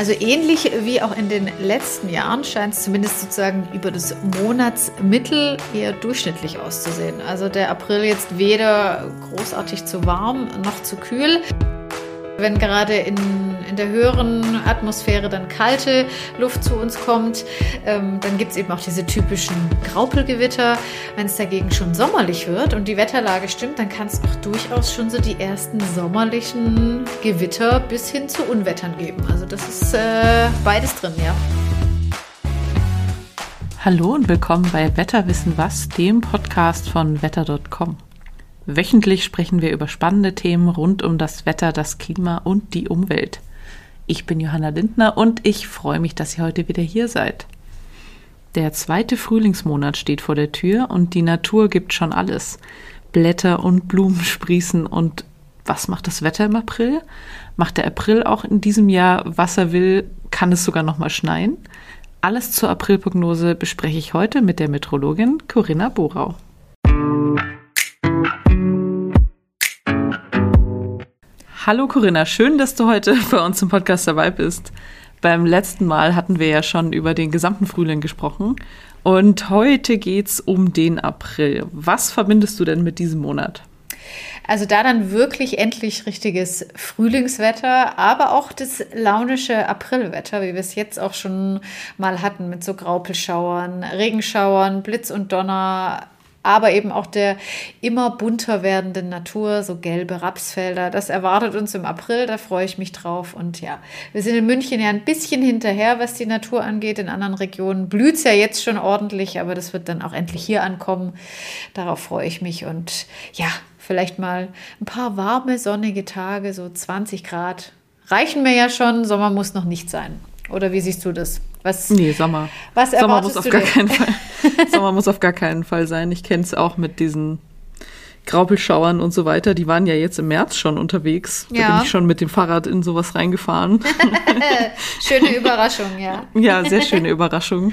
Also ähnlich wie auch in den letzten Jahren scheint es zumindest sozusagen über das Monatsmittel eher durchschnittlich auszusehen. Also der April jetzt weder großartig zu warm noch zu kühl. Wenn gerade in, in der höheren Atmosphäre dann kalte Luft zu uns kommt, ähm, dann gibt es eben auch diese typischen Graupelgewitter. Wenn es dagegen schon sommerlich wird und die Wetterlage stimmt, dann kann es auch durchaus schon so die ersten sommerlichen Gewitter bis hin zu Unwettern geben. Also das ist äh, beides drin, ja. Hallo und willkommen bei Wetterwissen was, dem Podcast von wetter.com. Wöchentlich sprechen wir über spannende Themen rund um das Wetter, das Klima und die Umwelt. Ich bin Johanna Lindner und ich freue mich, dass ihr heute wieder hier seid. Der zweite Frühlingsmonat steht vor der Tür und die Natur gibt schon alles. Blätter und Blumen sprießen und was macht das Wetter im April? Macht der April auch in diesem Jahr, was er will? Kann es sogar noch mal schneien? Alles zur Aprilprognose bespreche ich heute mit der Metrologin Corinna Borau. Hallo Corinna, schön, dass du heute bei uns im Podcast dabei bist. Beim letzten Mal hatten wir ja schon über den gesamten Frühling gesprochen und heute geht es um den April. Was verbindest du denn mit diesem Monat? Also da dann wirklich endlich richtiges Frühlingswetter, aber auch das launische Aprilwetter, wie wir es jetzt auch schon mal hatten mit so Graupelschauern, Regenschauern, Blitz und Donner, aber eben auch der immer bunter werdenden Natur, so gelbe Rapsfelder. Das erwartet uns im April, da freue ich mich drauf. Und ja, wir sind in München ja ein bisschen hinterher, was die Natur angeht. In anderen Regionen blüht es ja jetzt schon ordentlich, aber das wird dann auch endlich hier ankommen. Darauf freue ich mich. Und ja, vielleicht mal ein paar warme, sonnige Tage, so 20 Grad. Reichen mir ja schon, Sommer muss noch nicht sein. Oder wie siehst du das? Was, nee, Sommer. Was Sommer muss auf gar keinen Fall. Sommer muss auf gar keinen Fall sein. Ich kenne es auch mit diesen Graupelschauern und so weiter. Die waren ja jetzt im März schon unterwegs. Da ja. bin ich schon mit dem Fahrrad in sowas reingefahren. schöne Überraschung, ja. Ja, sehr schöne Überraschung.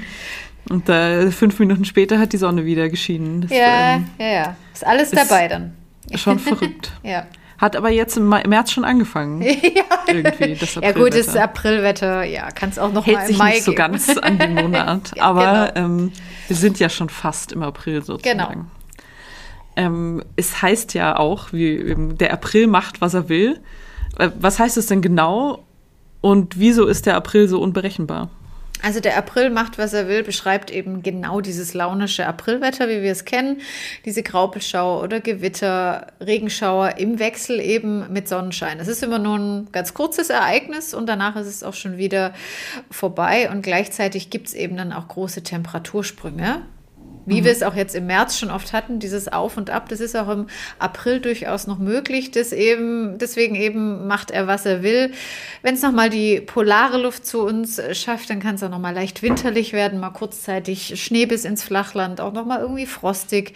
Und äh, fünf Minuten später hat die Sonne wieder geschienen. Das, ja, ähm, ja, ja. Ist alles ist dabei dann. Schon verrückt. ja. Hat aber jetzt im März schon angefangen. ja. Irgendwie, das Ja gut, das Aprilwetter, ja, kann es auch noch Hält mal im sich Mai nicht geben. so ganz an den Monat. ja, aber genau. ähm, wir sind ja schon fast im April sozusagen. Genau. Ähm, es heißt ja auch, wie der April macht, was er will. Äh, was heißt es denn genau und wieso ist der April so unberechenbar? Also der April macht, was er will, beschreibt eben genau dieses launische Aprilwetter, wie wir es kennen. Diese Graupelschauer oder Gewitter, Regenschauer im Wechsel eben mit Sonnenschein. Es ist immer nur ein ganz kurzes Ereignis und danach ist es auch schon wieder vorbei. Und gleichzeitig gibt es eben dann auch große Temperatursprünge wie mhm. wir es auch jetzt im März schon oft hatten, dieses Auf und Ab, das ist auch im April durchaus noch möglich. Das eben, deswegen eben macht er, was er will. Wenn es nochmal die polare Luft zu uns schafft, dann kann es auch nochmal leicht winterlich werden, mal kurzzeitig Schnee bis ins Flachland, auch nochmal irgendwie frostig.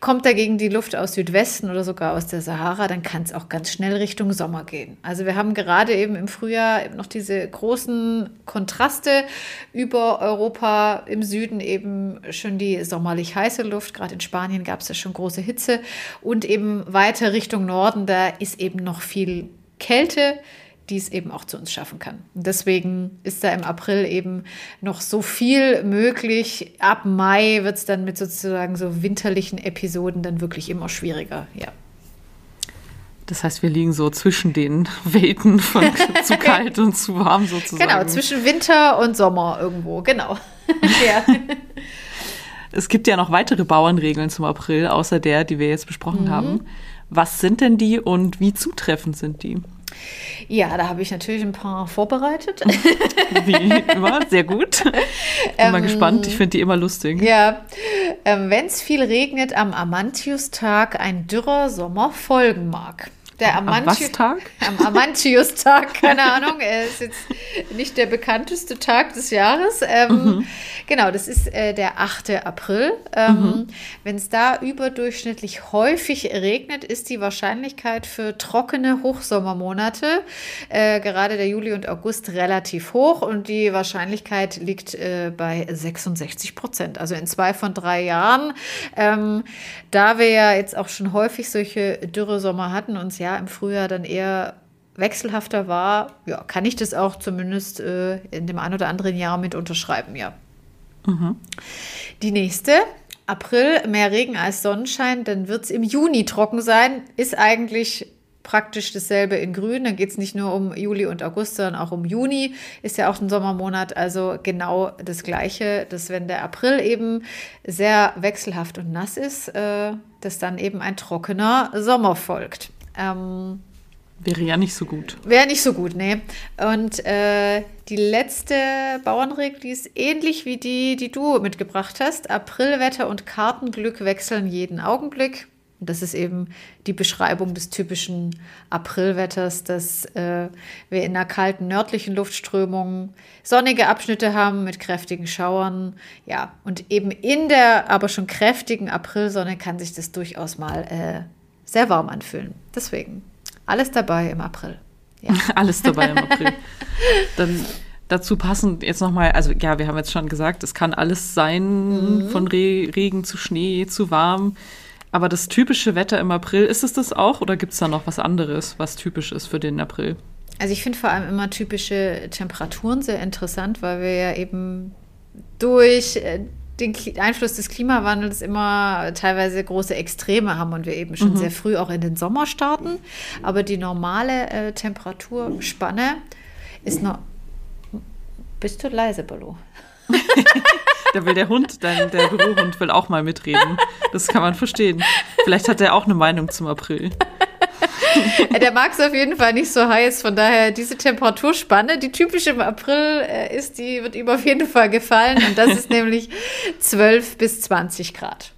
Kommt dagegen die Luft aus Südwesten oder sogar aus der Sahara, dann kann es auch ganz schnell Richtung Sommer gehen. Also wir haben gerade eben im Frühjahr noch diese großen Kontraste über Europa im Süden eben schon die Sommer sommerlich heiße Luft. Gerade in Spanien gab es ja schon große Hitze. Und eben weiter Richtung Norden, da ist eben noch viel Kälte, die es eben auch zu uns schaffen kann. Und deswegen ist da im April eben noch so viel möglich. Ab Mai wird es dann mit sozusagen so winterlichen Episoden dann wirklich immer schwieriger. Ja. Das heißt, wir liegen so zwischen den Welten von zu kalt und zu warm sozusagen. Genau, zwischen Winter und Sommer irgendwo, genau. ja. Es gibt ja noch weitere Bauernregeln zum April, außer der, die wir jetzt besprochen mhm. haben. Was sind denn die und wie zutreffend sind die? Ja, da habe ich natürlich ein paar vorbereitet. Wie immer, sehr gut. Bin ähm, mal gespannt, ich finde die immer lustig. Ja, ähm, wenn es viel regnet am Amantius-Tag, ein dürrer Sommer folgen mag. Der am, am? Am Amantius-Tag, keine Ahnung. Er ist jetzt nicht der bekannteste Tag des Jahres. Ähm, mhm. Genau, das ist äh, der 8. April. Ähm, mhm. Wenn es da überdurchschnittlich häufig regnet, ist die Wahrscheinlichkeit für trockene Hochsommermonate, äh, gerade der Juli und August, relativ hoch und die Wahrscheinlichkeit liegt äh, bei 66 Prozent. Also in zwei von drei Jahren. Ähm, da wir ja jetzt auch schon häufig solche Dürresommer hatten und ja im Frühjahr dann eher wechselhafter war, ja, kann ich das auch zumindest äh, in dem ein oder anderen Jahr mit unterschreiben, ja. Mhm. Die nächste, April, mehr Regen als Sonnenschein, dann wird es im Juni trocken sein, ist eigentlich praktisch dasselbe in Grün. Dann geht es nicht nur um Juli und August, sondern auch um Juni. Ist ja auch ein Sommermonat, also genau das Gleiche, dass wenn der April eben sehr wechselhaft und nass ist, äh, dass dann eben ein trockener Sommer folgt. Ähm, Wäre ja nicht so gut. Wäre nicht so gut, nee. Und äh, die letzte Bauernregel, die ist ähnlich wie die, die du mitgebracht hast. Aprilwetter und Kartenglück wechseln jeden Augenblick. Und das ist eben die Beschreibung des typischen Aprilwetters, dass äh, wir in einer kalten nördlichen Luftströmung sonnige Abschnitte haben mit kräftigen Schauern. Ja, und eben in der aber schon kräftigen Aprilsonne kann sich das durchaus mal äh, sehr warm anfühlen. Deswegen alles dabei im April. Ja. Alles dabei im April. Dann dazu passend jetzt nochmal, also ja, wir haben jetzt schon gesagt, es kann alles sein, mhm. von Re Regen zu Schnee zu warm. Aber das typische Wetter im April, ist es das auch oder gibt es da noch was anderes, was typisch ist für den April? Also ich finde vor allem immer typische Temperaturen sehr interessant, weil wir ja eben durch äh, den Einfluss des Klimawandels immer teilweise große Extreme haben und wir eben schon mhm. sehr früh auch in den Sommer starten. Aber die normale äh, Temperaturspanne ist noch. Bist du leise, Ballo? da will der Hund, dein, der Bürohund will auch mal mitreden. Das kann man verstehen. Vielleicht hat er auch eine Meinung zum April. der mag es auf jeden Fall nicht so heiß. Von daher, diese Temperaturspanne, die typisch im April äh, ist, die wird ihm auf jeden Fall gefallen. Und das ist nämlich 12 bis 20 Grad.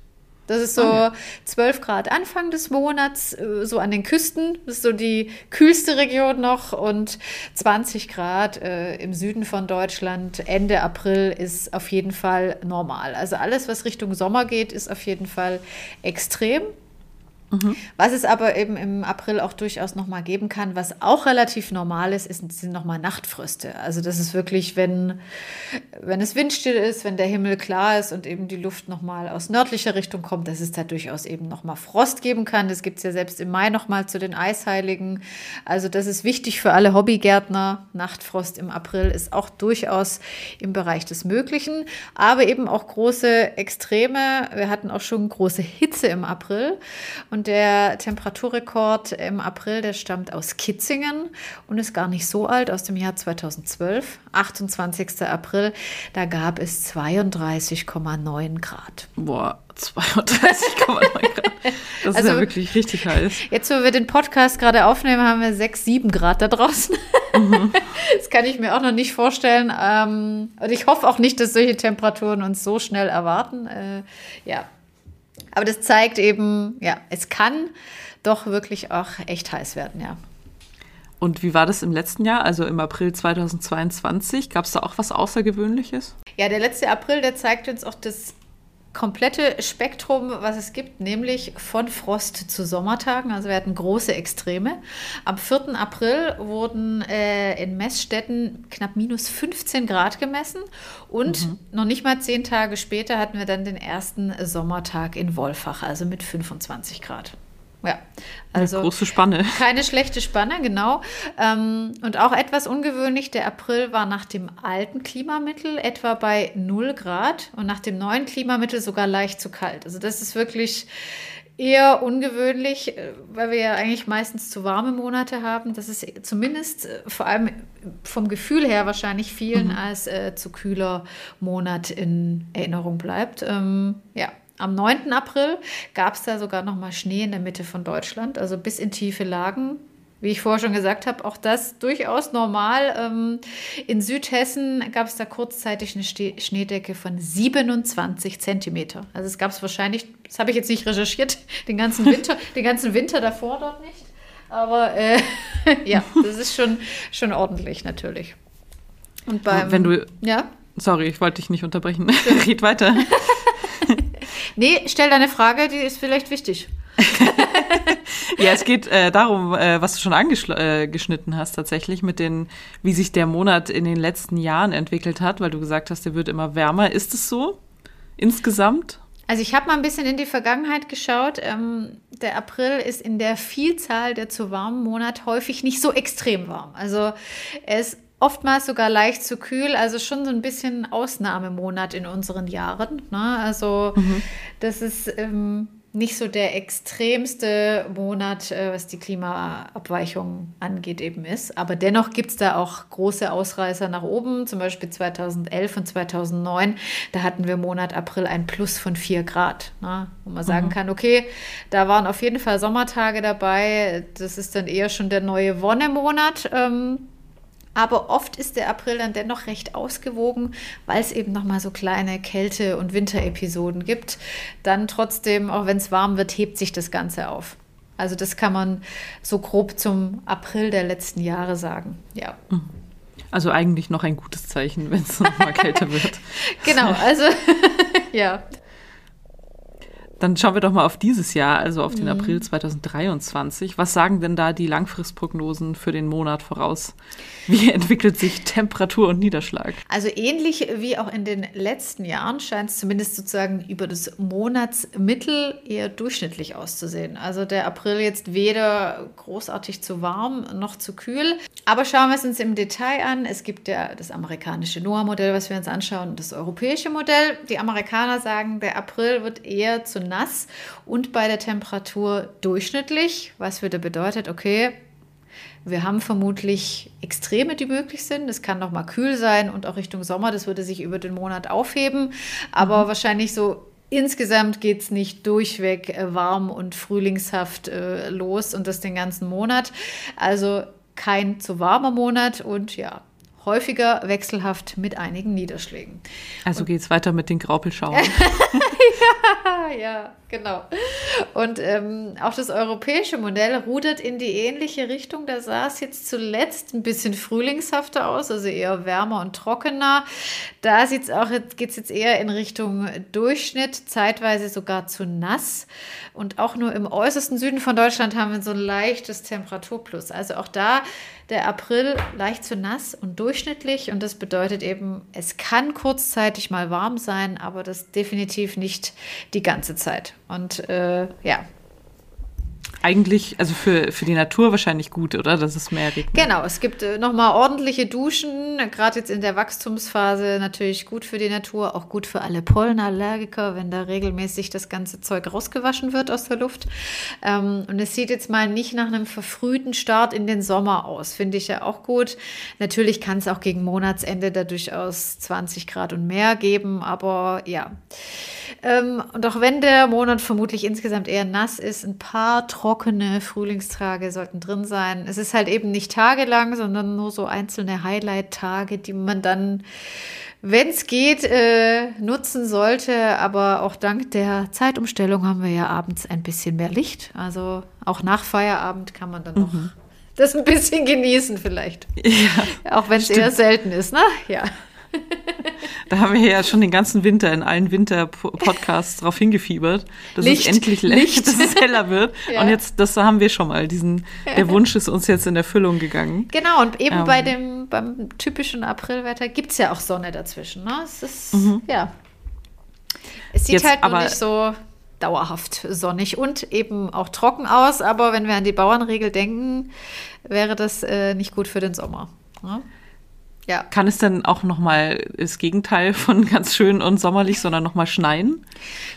Das ist so oh ja. 12 Grad Anfang des Monats, äh, so an den Küsten. Das ist so die kühlste Region noch. Und 20 Grad äh, im Süden von Deutschland Ende April ist auf jeden Fall normal. Also alles, was Richtung Sommer geht, ist auf jeden Fall extrem. Was es aber eben im April auch durchaus nochmal geben kann, was auch relativ normal ist, ist, sind nochmal Nachtfröste. Also das ist wirklich, wenn, wenn es windstill ist, wenn der Himmel klar ist und eben die Luft nochmal aus nördlicher Richtung kommt, dass es da durchaus eben nochmal Frost geben kann. Das gibt es ja selbst im Mai nochmal zu den Eisheiligen. Also das ist wichtig für alle Hobbygärtner. Nachtfrost im April ist auch durchaus im Bereich des Möglichen, aber eben auch große Extreme. Wir hatten auch schon große Hitze im April. Und und der Temperaturrekord im April, der stammt aus Kitzingen und ist gar nicht so alt, aus dem Jahr 2012, 28. April. Da gab es 32,9 Grad. Boah, 32,9 Grad. Das also, ist ja wirklich richtig heiß. Jetzt, wo wir den Podcast gerade aufnehmen, haben wir 6, 7 Grad da draußen. Mhm. Das kann ich mir auch noch nicht vorstellen. Ähm, und ich hoffe auch nicht, dass solche Temperaturen uns so schnell erwarten. Äh, ja, aber das zeigt eben, ja, es kann doch wirklich auch echt heiß werden, ja. Und wie war das im letzten Jahr, also im April 2022? Gab es da auch was Außergewöhnliches? Ja, der letzte April, der zeigt uns auch das komplette Spektrum, was es gibt, nämlich von Frost zu Sommertagen. Also wir hatten große Extreme. Am 4. April wurden äh, in Messstätten knapp minus 15 Grad gemessen und mhm. noch nicht mal zehn Tage später hatten wir dann den ersten Sommertag in Wolfach, also mit 25 Grad. Ja, also Eine große Spanne. Keine schlechte Spanne, genau. Ähm, und auch etwas ungewöhnlich, der April war nach dem alten Klimamittel etwa bei 0 Grad und nach dem neuen Klimamittel sogar leicht zu kalt. Also das ist wirklich eher ungewöhnlich, äh, weil wir ja eigentlich meistens zu warme Monate haben. Das ist zumindest äh, vor allem vom Gefühl her wahrscheinlich vielen mhm. als äh, zu kühler Monat in Erinnerung bleibt. Ähm, ja, am 9. April gab es da sogar noch mal Schnee in der Mitte von Deutschland, also bis in tiefe Lagen. Wie ich vorher schon gesagt habe, auch das durchaus normal. Ähm, in Südhessen gab es da kurzzeitig eine Schneedecke von 27 Zentimeter. Also es gab es wahrscheinlich, das habe ich jetzt nicht recherchiert, den ganzen Winter, den ganzen Winter davor dort nicht. Aber äh, ja, das ist schon, schon ordentlich natürlich. Und beim, Wenn du, ja? Sorry, ich wollte dich nicht unterbrechen. Red weiter. Nee, stell deine Frage, die ist vielleicht wichtig. ja, es geht äh, darum, äh, was du schon angeschnitten äh, hast, tatsächlich mit den, wie sich der Monat in den letzten Jahren entwickelt hat, weil du gesagt hast, der wird immer wärmer. Ist es so insgesamt? Also ich habe mal ein bisschen in die Vergangenheit geschaut. Ähm, der April ist in der Vielzahl der zu warmen Monate häufig nicht so extrem warm. Also ist oftmals sogar leicht zu kühl, also schon so ein bisschen Ausnahmemonat in unseren Jahren. Ne? Also mhm. das ist ähm, nicht so der extremste Monat, äh, was die Klimaabweichung angeht, eben ist. Aber dennoch gibt es da auch große Ausreißer nach oben. Zum Beispiel 2011 und 2009, da hatten wir im Monat April ein Plus von 4 Grad. Ne? Wo man sagen mhm. kann, okay, da waren auf jeden Fall Sommertage dabei. Das ist dann eher schon der neue Wonnemonat. Ähm, aber oft ist der April dann dennoch recht ausgewogen, weil es eben nochmal so kleine Kälte- und Winterepisoden gibt. Dann trotzdem, auch wenn es warm wird, hebt sich das Ganze auf. Also das kann man so grob zum April der letzten Jahre sagen. Ja. Mhm. Also eigentlich noch ein gutes Zeichen, wenn es nochmal kälter wird. genau, also ja. Dann schauen wir doch mal auf dieses Jahr, also auf den mhm. April 2023. Was sagen denn da die Langfristprognosen für den Monat voraus? Wie entwickelt sich Temperatur und Niederschlag? Also ähnlich wie auch in den letzten Jahren scheint es zumindest sozusagen über das Monatsmittel eher durchschnittlich auszusehen. Also der April jetzt weder großartig zu warm noch zu kühl. Aber schauen wir es uns im Detail an. Es gibt ja das amerikanische NOAA-Modell, was wir uns anschauen, und das europäische Modell. Die Amerikaner sagen, der April wird eher zu nass und bei der Temperatur durchschnittlich, was wieder bedeutet, okay, wir haben vermutlich Extreme, die möglich sind. Es kann noch mal kühl sein und auch Richtung Sommer. Das würde sich über den Monat aufheben. Aber mhm. wahrscheinlich so insgesamt geht es nicht durchweg äh, warm und frühlingshaft äh, los und das den ganzen Monat. Also kein zu warmer Monat und ja, häufiger wechselhaft mit einigen Niederschlägen. Also geht es weiter mit den Graupelschauern. ja, ja, genau. Und ähm, auch das europäische Modell rudert in die ähnliche Richtung. Da sah es jetzt zuletzt ein bisschen frühlingshafter aus, also eher wärmer und trockener. Da geht es jetzt eher in Richtung Durchschnitt, zeitweise sogar zu nass. Und auch nur im äußersten Süden von Deutschland haben wir so ein leichtes Temperaturplus. Also auch da der April leicht zu nass und durchschnittlich und das bedeutet eben, es kann kurzzeitig mal warm sein, aber das definitiv nicht die ganze Zeit. Und äh, ja, eigentlich, also für, für die Natur wahrscheinlich gut, oder? Dass es mehr regnet. Genau, es gibt äh, nochmal ordentliche Duschen, gerade jetzt in der Wachstumsphase natürlich gut für die Natur, auch gut für alle Pollenallergiker, wenn da regelmäßig das ganze Zeug rausgewaschen wird aus der Luft. Ähm, und es sieht jetzt mal nicht nach einem verfrühten Start in den Sommer aus, finde ich ja auch gut. Natürlich kann es auch gegen Monatsende da durchaus 20 Grad und mehr geben, aber ja. Ähm, und auch wenn der Monat vermutlich insgesamt eher nass ist, ein paar trockene Frühlingstage sollten drin sein. Es ist halt eben nicht tagelang, sondern nur so einzelne Highlight-Tage, die man dann, wenn es geht, äh, nutzen sollte. Aber auch dank der Zeitumstellung haben wir ja abends ein bisschen mehr Licht. Also auch nach Feierabend kann man dann noch mhm. das ein bisschen genießen vielleicht. Ja, auch wenn es eher selten ist, ne? Ja. Da haben wir ja schon den ganzen Winter in allen Winter-Podcasts drauf hingefiebert, dass Licht. es endlich Licht. dass es heller wird. Ja. Und jetzt, das haben wir schon mal. Diesen, der Wunsch ist uns jetzt in Erfüllung gegangen. Genau, und eben ähm. bei dem, beim typischen Aprilwetter gibt es ja auch Sonne dazwischen. Ne? Es ist, mhm. ja. Es sieht jetzt, halt nur nicht so dauerhaft sonnig und eben auch trocken aus, aber wenn wir an die Bauernregel denken, wäre das äh, nicht gut für den Sommer. Ne? Ja. Kann es denn auch nochmal das Gegenteil von ganz schön und sommerlich, sondern nochmal schneien?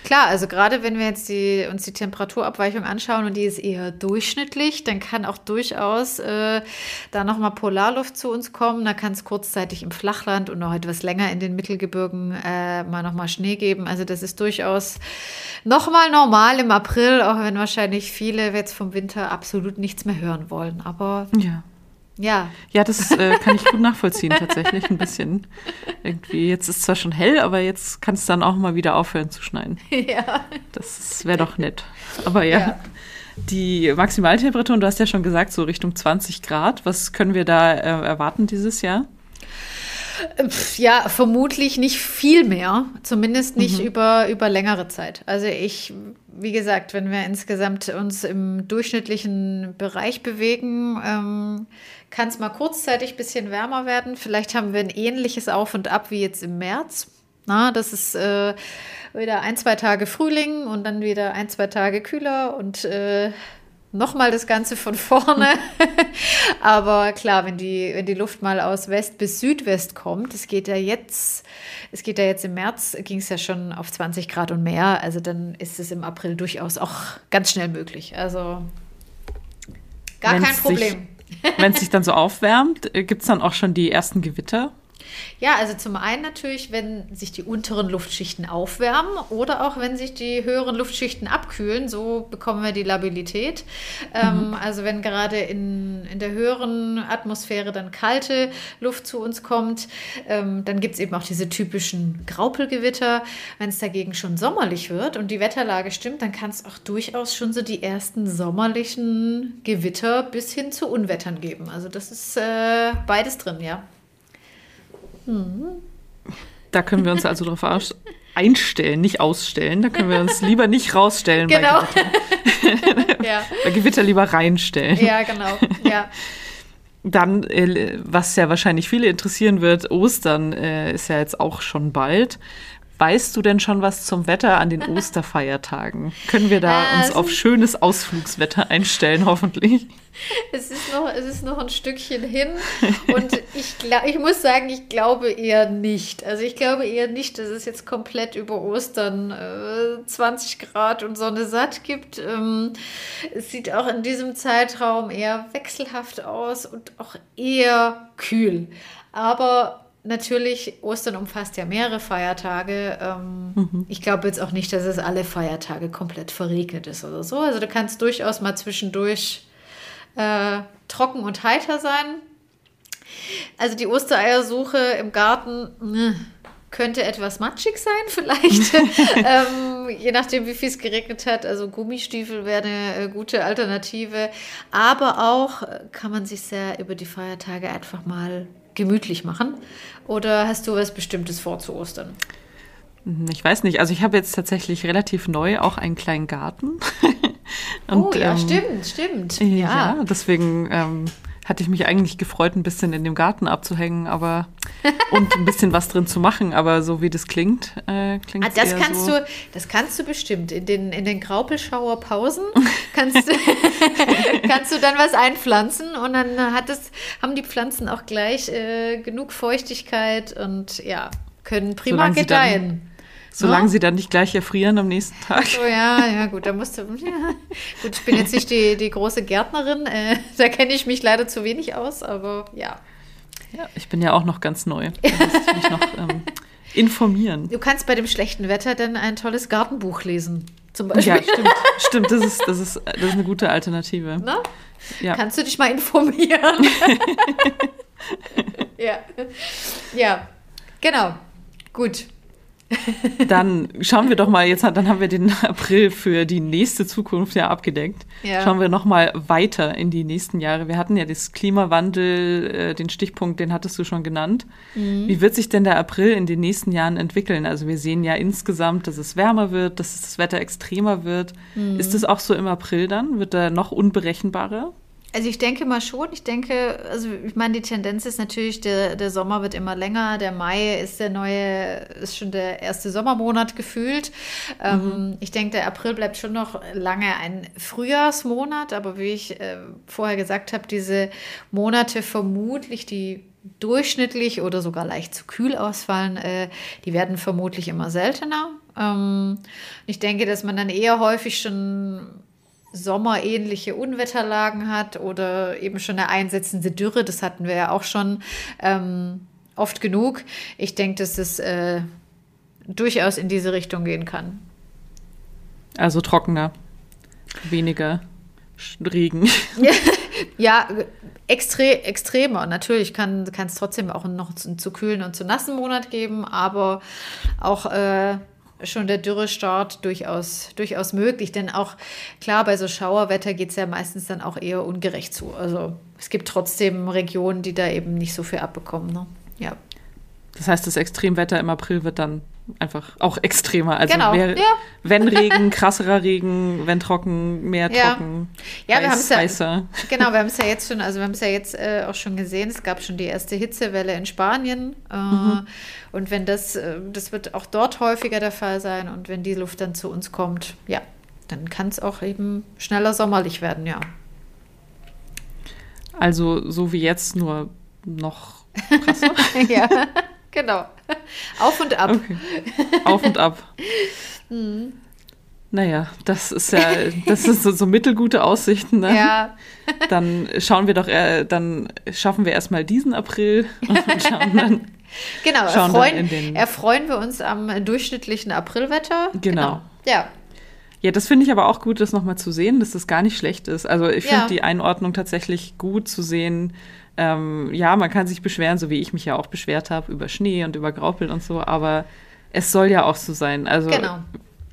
Klar, also gerade wenn wir jetzt die, uns die Temperaturabweichung anschauen und die ist eher durchschnittlich, dann kann auch durchaus äh, da nochmal Polarluft zu uns kommen. Da kann es kurzzeitig im Flachland und noch etwas länger in den Mittelgebirgen äh, mal nochmal Schnee geben. Also das ist durchaus nochmal normal im April, auch wenn wahrscheinlich viele jetzt vom Winter absolut nichts mehr hören wollen. Aber ja. Ja. Ja, das äh, kann ich gut nachvollziehen, tatsächlich ein bisschen. Irgendwie, jetzt ist zwar schon hell, aber jetzt kann es dann auch mal wieder aufhören zu schneien. Ja. Das wäre doch nett. Aber ja. ja. Die Maximaltemperatur, du hast ja schon gesagt, so Richtung 20 Grad. Was können wir da äh, erwarten dieses Jahr? Ja, vermutlich nicht viel mehr, zumindest nicht mhm. über, über längere Zeit. Also ich, wie gesagt, wenn wir insgesamt uns im durchschnittlichen Bereich bewegen, ähm, kann es mal kurzzeitig ein bisschen wärmer werden. Vielleicht haben wir ein ähnliches Auf und Ab wie jetzt im März. Na, das ist äh, wieder ein, zwei Tage Frühling und dann wieder ein, zwei Tage kühler und äh, nochmal das Ganze von vorne. Aber klar, wenn die, wenn die Luft mal aus West bis Südwest kommt, es geht ja jetzt, es geht ja jetzt im März, ging es ja schon auf 20 Grad und mehr. Also dann ist es im April durchaus auch ganz schnell möglich. Also gar Wenn's kein Problem. Wenn es sich dann so aufwärmt, gibt es dann auch schon die ersten Gewitter? Ja, also zum einen natürlich, wenn sich die unteren Luftschichten aufwärmen oder auch wenn sich die höheren Luftschichten abkühlen, so bekommen wir die Labilität. Ähm, mhm. also wenn gerade in, in der höheren Atmosphäre dann kalte Luft zu uns kommt, ähm, dann gibt es eben auch diese typischen Graupelgewitter. Wenn es dagegen schon sommerlich wird und die Wetterlage stimmt, dann kann es auch durchaus schon so die ersten sommerlichen Gewitter bis hin zu Unwettern geben. Also das ist äh, beides drin, ja. Da können wir uns also darauf einstellen, nicht ausstellen. Da können wir uns lieber nicht rausstellen genau. bei Gewitter. ja. Bei Gewitter lieber reinstellen. Ja, genau. Ja. Dann, äh, was ja wahrscheinlich viele interessieren wird, Ostern äh, ist ja jetzt auch schon bald. Weißt du denn schon was zum Wetter an den Osterfeiertagen? Können wir da äh, uns auf schönes Ausflugswetter einstellen, hoffentlich? Es ist noch, es ist noch ein Stückchen hin und ich, ich muss sagen, ich glaube eher nicht. Also ich glaube eher nicht, dass es jetzt komplett über Ostern äh, 20 Grad und Sonne satt gibt. Ähm, es sieht auch in diesem Zeitraum eher wechselhaft aus und auch eher kühl. Aber natürlich, Ostern umfasst ja mehrere Feiertage. Ähm, mhm. Ich glaube jetzt auch nicht, dass es alle Feiertage komplett verregnet ist oder so. Also du kannst durchaus mal zwischendurch äh, trocken und heiter sein. Also die Ostereiersuche im Garten mh, könnte etwas matschig sein, vielleicht. ähm, je nachdem, wie viel es geregnet hat. Also Gummistiefel wäre eine äh, gute Alternative. Aber auch äh, kann man sich sehr über die Feiertage einfach mal gemütlich machen? Oder hast du was Bestimmtes vor zu Ostern? Hm, ich weiß nicht. Also ich habe jetzt tatsächlich relativ neu auch einen kleinen Garten. Und, oh ja, ähm, stimmt, stimmt. Ja, ja deswegen ähm, hatte ich mich eigentlich gefreut, ein bisschen in dem Garten abzuhängen, aber und ein bisschen was drin zu machen, aber so wie das klingt, äh, klingt ah, das kannst so. du, das kannst du bestimmt in den in den Graupelschauer Pausen kannst du, kannst du dann was einpflanzen und dann hat es haben die Pflanzen auch gleich äh, genug Feuchtigkeit und ja können prima Solange gedeihen. Solange ja? sie dann nicht gleich erfrieren am nächsten Tag. Oh ja, ja, gut, da musst du. Ja. Gut, ich bin jetzt nicht die, die große Gärtnerin, äh, da kenne ich mich leider zu wenig aus, aber ja. Ja, ich bin ja auch noch ganz neu. Da muss ich mich noch ähm, informieren. Du kannst bei dem schlechten Wetter dann ein tolles Gartenbuch lesen. Zum Beispiel. Ja, stimmt. Stimmt, das ist, das ist, das ist eine gute Alternative. Na? Ja. Kannst du dich mal informieren? ja. Ja, genau. Gut. Dann schauen wir doch mal, jetzt dann haben wir den April für die nächste Zukunft ja abgedeckt. Ja. Schauen wir noch mal weiter in die nächsten Jahre. Wir hatten ja das Klimawandel, äh, den Stichpunkt, den hattest du schon genannt. Mhm. Wie wird sich denn der April in den nächsten Jahren entwickeln? Also wir sehen ja insgesamt, dass es wärmer wird, dass das Wetter extremer wird. Mhm. Ist das auch so im April dann? Wird er noch unberechenbarer? Also ich denke mal schon. Ich denke, also ich meine, die Tendenz ist natürlich, der, der Sommer wird immer länger. Der Mai ist der neue, ist schon der erste Sommermonat gefühlt. Ähm, mhm. Ähm, ich denke, der April bleibt schon noch lange ein Frühjahrsmonat, aber wie ich äh, vorher gesagt habe, diese Monate vermutlich, die durchschnittlich oder sogar leicht zu kühl ausfallen, äh, die werden vermutlich immer seltener. Ähm, ich denke, dass man dann eher häufig schon sommerähnliche Unwetterlagen hat oder eben schon eine einsetzende Dürre. Das hatten wir ja auch schon ähm, oft genug. Ich denke, dass es äh, durchaus in diese Richtung gehen kann. Also trockener, weniger Regen. ja, extre extremer. Natürlich kann es trotzdem auch noch zu, zu, kühlen und zu nassen Monat geben, aber auch äh, schon der Dürrestart durchaus, durchaus möglich. Denn auch klar, bei so Schauerwetter geht es ja meistens dann auch eher ungerecht zu. Also es gibt trotzdem Regionen, die da eben nicht so viel abbekommen. Ne? Ja. Das heißt, das Extremwetter im April wird dann einfach auch extremer. Also Genau, wer, ja. wenn Regen, krasserer Regen, wenn trocken, mehr Ja. trocken, Ja, wir heiß, haben's ja- heißer. Genau, wir haben es ja jetzt schon, also wir haben es ja jetzt äh, auch schon gesehen, es gab schon die erste Hitzewelle in Spanien. Äh, Und wenn das, äh, das wird auch dort häufiger der Fall sein und wenn die Luft dann zu uns kommt, ja, dann kann es auch eben schneller sommerlich werden, ja. Also so wie jetzt, nur noch krasser. ja, genau. Auf und ab. Okay. Auf und ab. Mhm. Naja, das ist ja, das ist so, so mittelgute Aussichten. Ne? Ja, Dann schauen wir doch, äh, dann schaffen wir erstmal diesen April und schauen dann. genau. Schauen dann Erfreuen, in den- erfreuen wir uns am durchschnittlichen Aprilwetter. Genau. Ja, Ja, das finde ich aber auch gut, das nochmal zu sehen, dass das gar nicht schlecht ist. Also ich finde Ja. die Einordnung tatsächlich gut zu sehen. Ähm, ja, man kann sich beschweren, so wie ich mich ja auch beschwert habe, über Schnee und über Graupel und so, aber es soll ja auch so sein. Also genau.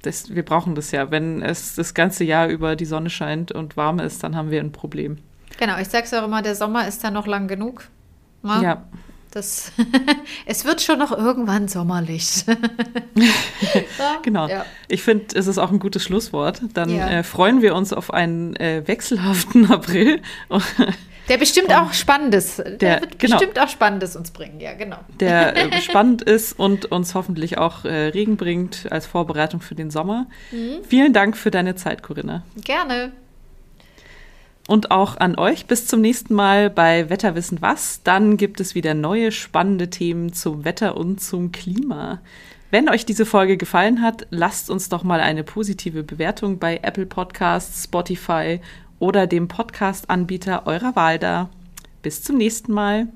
das, wir brauchen das ja. Wenn es das ganze Jahr über die Sonne scheint und warm ist, dann haben wir ein Problem. Genau, ich sag's auch immer, der Sommer ist dann noch lang genug. Ne? Ja, Das, es wird schon noch irgendwann sommerlich. Genau. Ja. Ich finde, es ist auch ein gutes Schlusswort. Dann Ja. äh, freuen wir uns auf einen äh, wechselhaften April. Der bestimmt auch Spannendes. Der, Der- wird genau. bestimmt auch Spannendes uns bringen, ja, genau. der äh, spannend ist und uns hoffentlich auch äh, Regen bringt als Vorbereitung für den Sommer. Mhm. Vielen Dank für deine Zeit, Corinna. Gerne. Und auch an euch bis zum nächsten Mal bei Wetterwissen was. Dann gibt es wieder neue spannende Themen zum Wetter und zum Klima. Wenn euch diese Folge gefallen hat, lasst uns doch mal eine positive Bewertung bei Apple Podcasts, Spotify oder dem Podcast-Anbieter eurer Wahl da. Bis zum nächsten Mal.